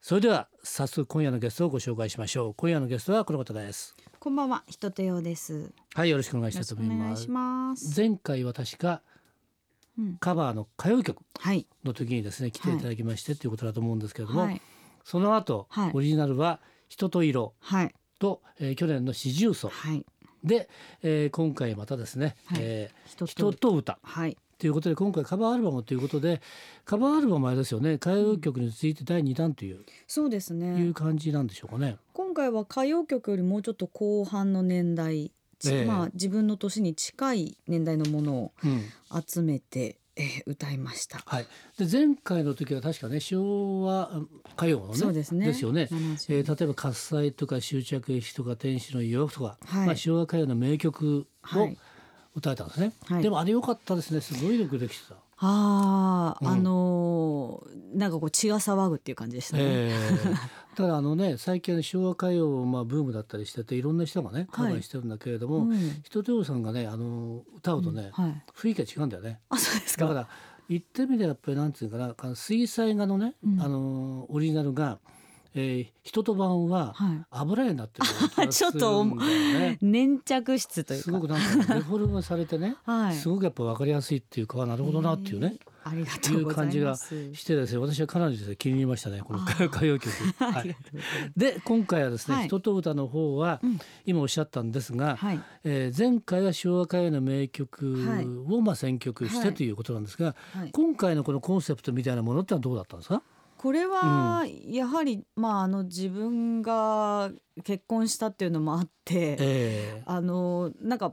それでは早速今夜のゲストをご紹介しましょう。今夜のゲストはこの方です。こんばんは、ひとてよです。はいよろしくお願いしたいと思います願いします。前回は確かうん。カバーの歌謡曲はい、の時にですね来ていただきましてとい。うことだと思うんですけれども、はい、その後、はい。オリジナルは「人と色はい、」と、えー去年の「四重奏はい、」で、えー今回またですね「はい。えー人人と歌。はい、」ということで今回カバーアルバムということでカバーアルバムはあれですよね歌謡曲について第2弾という,、そうですいねう。感じなんでしょうかね。今回は歌謡曲よりもうちょっと後半の年代、ちええまあ自分の年に近い年代のものをうん集めて、えー歌いました。はい、で前回の時は確かね昭和歌謡のねそうですね。ですよね。70えー例えば「喝采」とか「終着駅」とか「天使の夜」とか、はいまあ、昭和歌謡の名曲をはい歌えたんですね、はいでもあれ良かったですねすごいよくできてた。ああ、うんあのーなんかこう血が騒ぐっていう感じでしたね。えーただあのね最近は昭和歌謡まあブームだったりしてていろんな人がねカバーしてるんだけれども、うん人手さんがねあの歌うとね、はい。雰囲気が違うんだよね。あ、そうですか。だから言ってみればやっぱりなんていうかな水彩画のね、うんあのオリジナルが、えー、人と版ははい。油絵になってるような気がするんだよね。粘着質というか。すごくなんかデフォルメされてね、はい。すごくやっぱ分かりやすいっていうかなるほどなっていうね、ありがといううござい感じが。してですね私はかなりですね気に入りましたねこの歌謡曲。はい。で今回はですね「はい人と歌」の方は、うん今おっしゃったんですが、はい。えー前回は昭和歌謡の名曲はいをまあ選曲してはいということなんですが、はい。今回のこのコンセプトみたいなものってのはどうだったんですか？これはやはりまああの自分が結婚したっていうのもあって、えーあのなんか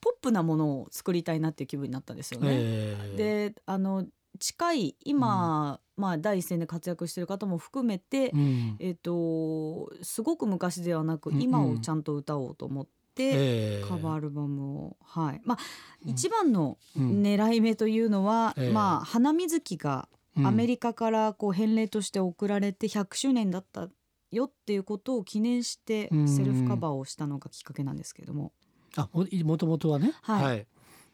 ポップなものを作りたいなっていう気分になったんですよね。えーであの近い今、まあ第一線で活躍してる方も含めて、うん。えっ、とすごく昔ではなくうんうん。今をちゃんと歌おうと思って。えーカバーアルバムを。はい。まあ、一番のうん。狙い目というのは、ええ。まあ花水木がうんアメリカからこう返礼として送られて100周年だったよっていうことを記念してうんセルフカバーをしたのがきっかけなんですけども、あももともとはね。はい。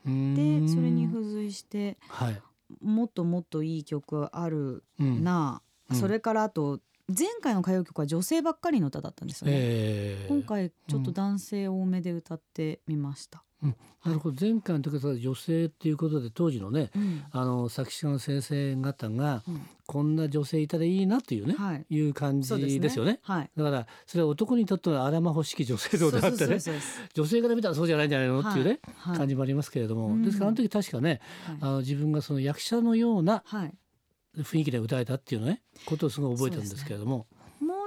でそれに付随してはい。もっともっといい曲あるうん。な、うん。それからあと前回の歌謡曲は女性ばっかりの歌だったんですよね、えー。今回ちょっと男性多めで歌ってみました、なるほど。前回の時は女性っていうことで当時のねうん。あの作詞家の先生方がうん。こんな女性いたらいいなっていうね、はい。い、う感じですよね。はい。だからそれは男にとってはあらま欲しき女性像であってね女性から見たらそうじゃないんじゃないのっていうね、はい。感じもありますけれども、うん。ですからあの時確かね、はい。あの自分がその役者のようなはい。雰囲気で歌えたっていうのねことをすごい覚えてるんですけれども、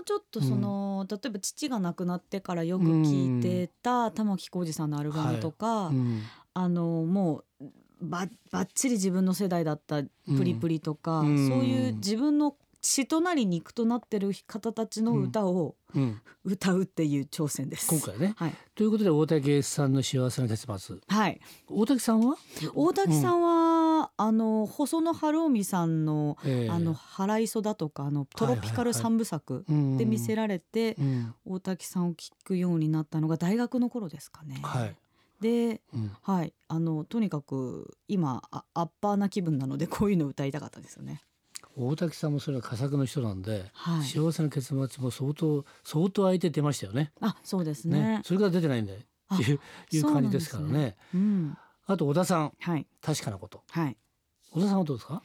ちょっとその、例えば父が亡くなってからよく聴いてた玉置浩二さんのアルバムとか、うん。あのもうばばっちり自分の世代だった「プリプリ」とか、うん。そういう自分の血となり肉となってる方たちの歌をうん、歌うっていう挑戦です。今回ね。はい、ということで大竹さんの幸せな結末。はい、大竹さんは？大滝さんは、あの細野晴臣さんの「ええあの腹磯」だとかあのトロピカル三部作で見せられて、うん大滝さんを聞くようになったのが大学の頃ですかね。はい、で、うんはい、あのとにかく今あアッパーな気分なのでこういうの歌いたかったですよね。大竹さんもそれは佳作の人なんで、はい。幸せな結末も相当相当相手出ましたよね。あ、そうですねね。それから出てないんであっていう感じですすからね。うん。あと小田さん。はい。確かなこと。はい。小田さんはどうですか？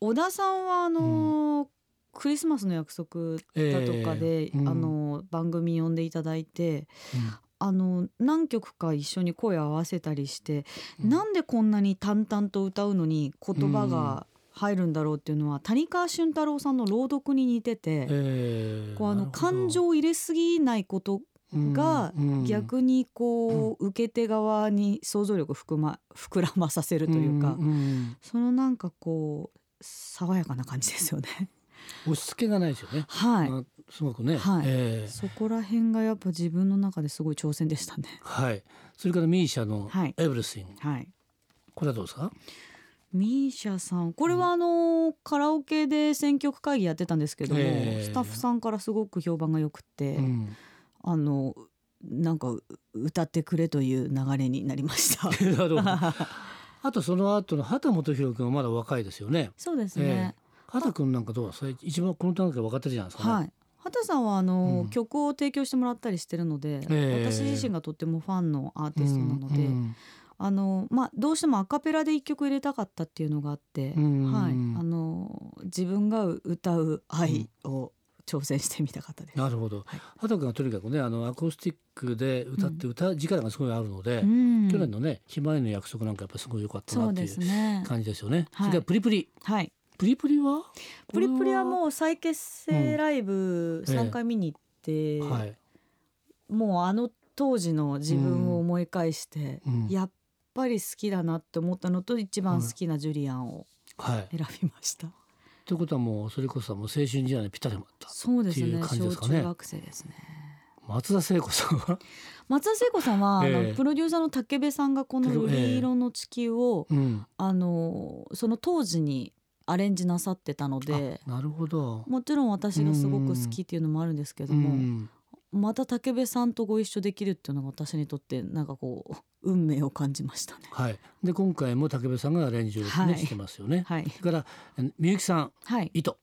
小田さんはあのークリスマスの約束だとかで、ええうん。あの番組呼んでいただいて。あの何曲か一緒に声を合わせたりして、うん。なんでこんなに淡々と歌うのに言葉が入るんだろうっていうのは谷川俊太郎さんの朗読に似てて、えーこうあの感情を入れすぎないことがうんうん逆にこう、受け手側に想像力を含ま膨らまさせるというか、んんそのなんかこう爽やかな感じですよね。押し付けがないですよね。はい、あすごくね。はいええそこら辺がやっぱ自分の中ですごい挑戦でしたね。はい。それからミーシャのはいエブリスイン、はい。これはどうですか？ミーシャさんこれはあの、カラオケで選曲会議やってたんですけども、ええスタッフさんからすごく評判が良くて、うん。あのなんかう歌ってくれという流れになりました。あとその後の畑基博君はまだ若いですよね。そうですね。畑君なんかどうですか？一番この段階で分かってるじゃないですかね。はい。畑さんはあの、うん曲を提供してもらったりしてるので、ええ私自身がとってもファンのアーティストなので、うんあのまあどうしてもアカペラで一曲入れたかったっていうのがあって、うんはい、あの自分が歌う愛を挑戦してみたかったです。なるほど。はい畑君はとにかくねあのアコースティックで歌って歌力がすごいあるので、うん去年のね「ひまわりの約束」なんかやっぱすごい良かったなっていう。感じですよね。はいそれからプリプリはい。プリプリは？プリプリはうもう再結成ライブええ3回見に行って、はい、もうあの当時の自分を思い返して、うんやっぱり好きだなって思ったのと一番好きなジュリアンをはい。選びました。ということはもうそれこそもう青春時代にぴったりだったそうですね。っていう感じで小すかね。中学生ですね。松田聖子さんは、松田聖子さんは、あええ。のプロデューサーの武部さんがこの「瑠璃色の地球を」うん、あのその当時にアレンジなさってたのであなるほど。もちろん私がすごく好きっていうのもあるんですけども、うん。また武部さんとご一緒できるっていうのが私にとってなんかこう運命を感じましたね。はい。で今回も武部さんがアレンジを、ねはいしてますよね。はい、からえみゆきさんはい、糸。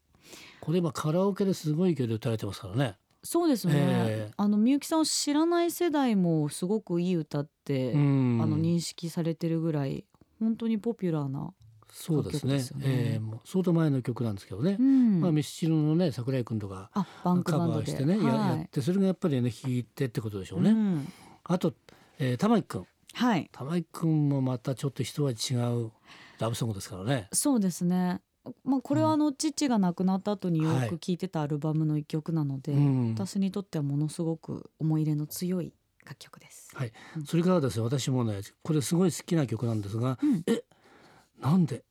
これ今カラオケですごい勢いで歌われてますからね。そうですね、ええあのみゆきさんを知らない世代もすごくいい歌って、うんあの認識されてるぐらい本当にポピュラーな、そうですね。楽曲ですよねええもう相当前の曲なんですけどね。うんまあミスチルのね桜井君とかあバンクカバーしてね、やはいやってそれがやっぱりね弾いてってことでしょうね。うんあと、えー、玉井君はい。玉井君もまたちょっと一味違うラブソングですからね。そうですね。まあこれはあの父が亡くなった後によはいく聴いてたアルバムの一曲なので、うん。私にとってはものすごく思い入れの強い楽曲です。はい、それからですね私もねこれすごい好きな曲なんですが、うん。えなんで？っ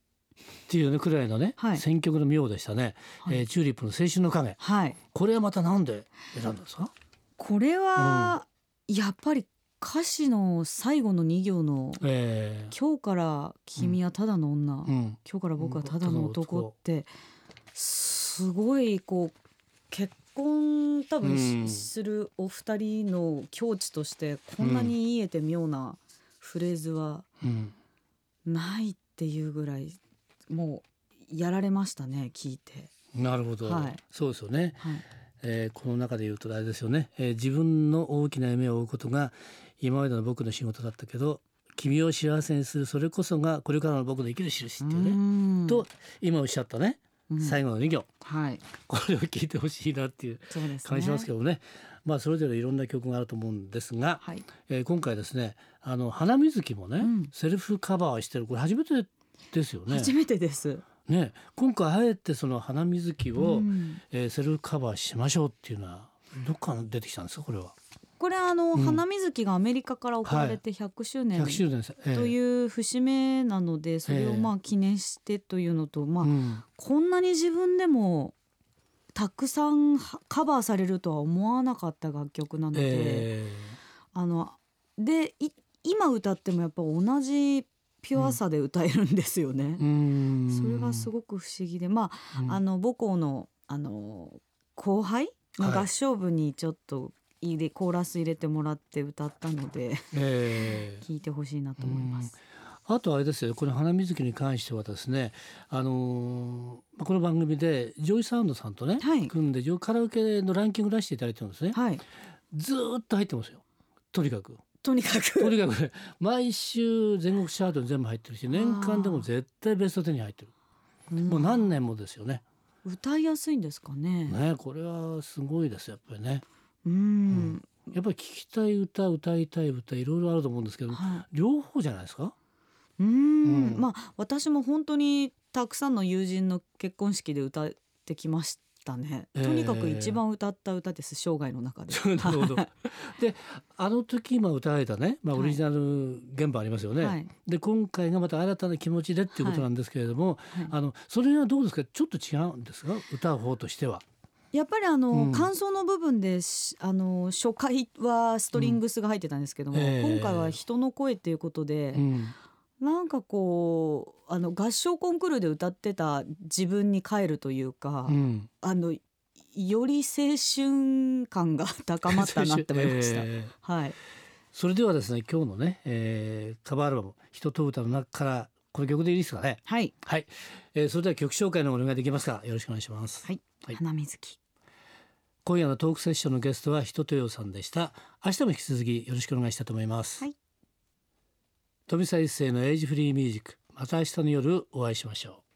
ていうねくらいのね、はい。選曲の妙でしたね、はい。えーチューリップの青春の影。はい。これはまたなんで選んだんですか？これはやっぱり歌詞の最後の2行のえ「今日から君はただの女、ーうん。今日から僕はただの男」ってすごいこう結婚多分するお二人の境地としてこんなに言えて妙なフレーズはうん。ないっていうぐらいもうやられましたね聞いて。なるほど、はい。そうですよね、はいえーこの中で言うとあれですよね、えー自分の大きな夢を追うことが今までの僕の仕事だったけど君を幸せにするそれこそがこれからの僕の生きる印っていうね、うん。と今おっしゃったね、うん。最後の2行。はい。これを聞いてほしいなっていう感じしますけどね。まあそれぞれいろんな曲があると思うんですが、はい。えー今回ですねあの花水木もね、うん。セルフカバーしてる。これ初めてですよね。初めてです。ね今回あえてその花水木を、うん。えーセルフカバーしましょうっていうのはどっから出てきたんですか？これは。これあの、うん。花水木がアメリカから送られて100周年。100周年です、えーという節目なのでそれをまあ記念してというのと、まあうん。こんなに自分でもたくさんはカバーされるとは思わなかった楽曲なので、え。あのでい今歌ってもやっぱ同じピュアさで歌えるんですよね。ー、う。ん。それがすごく不思議でまあうん。あの母校のあの後輩のはい。合唱部にちょっと入れ、コーラス入れてもらって歌ったのでえー 聞いてほしいなと思います。あとあれですよ。この花水木に関してはですね、あのーまあこの番組でジョイサウンドさんとね、はい。組んでジョイカラオケのランキング出していただいてるんですね、はい、ずーっと入ってますよ。とにかくとにかく。とにかくね毎週全国チャートに全部入ってるし年間でも絶対ベスト10に入ってる。もう何年もですよね。歌いやすいんですかね。ねこれはすごいですよやっぱりね。うん、やっぱり聴きたい歌歌いたい歌いろいろあると思うんですけどは両方じゃないですか？い、うん。うん。まあ私も本当にたくさんの友人の結婚式で歌ってきましたね、えー。とにかく一番歌った歌です生涯の中で。なるほど。であの時今歌われたね、まあ、はい。オリジナル現場ありますよね。はい。で今回がまた新たな気持ちでっていうことなんですけれども、はい。あのそれはどうですか？ちょっと違うんですか？歌う方としては。やっぱりあの、うん。感想の部分でしあの初回はストリングスが入ってたんですけども、うん。ええ今回は人の声っていうことで、うんなんかこうあの合唱コンクールで歌ってた自分に帰るというか、うん、あのより青春感が高まったなって思いました。えーはい、それではですね今日のね、えーカバーアルバム「人と歌」の中からこの曲でいいですかね？はい、はい、えーそれでは曲紹介のお願いできますか？よろしくお願いします。はい、はい。花水木。今夜のトークセッションのゲストは人とよさんでした。明日も引き続きよろしくお願いしたいと思います、はい富澤一世のエイジフリーミュージック。また明日の夜お会いしましょう。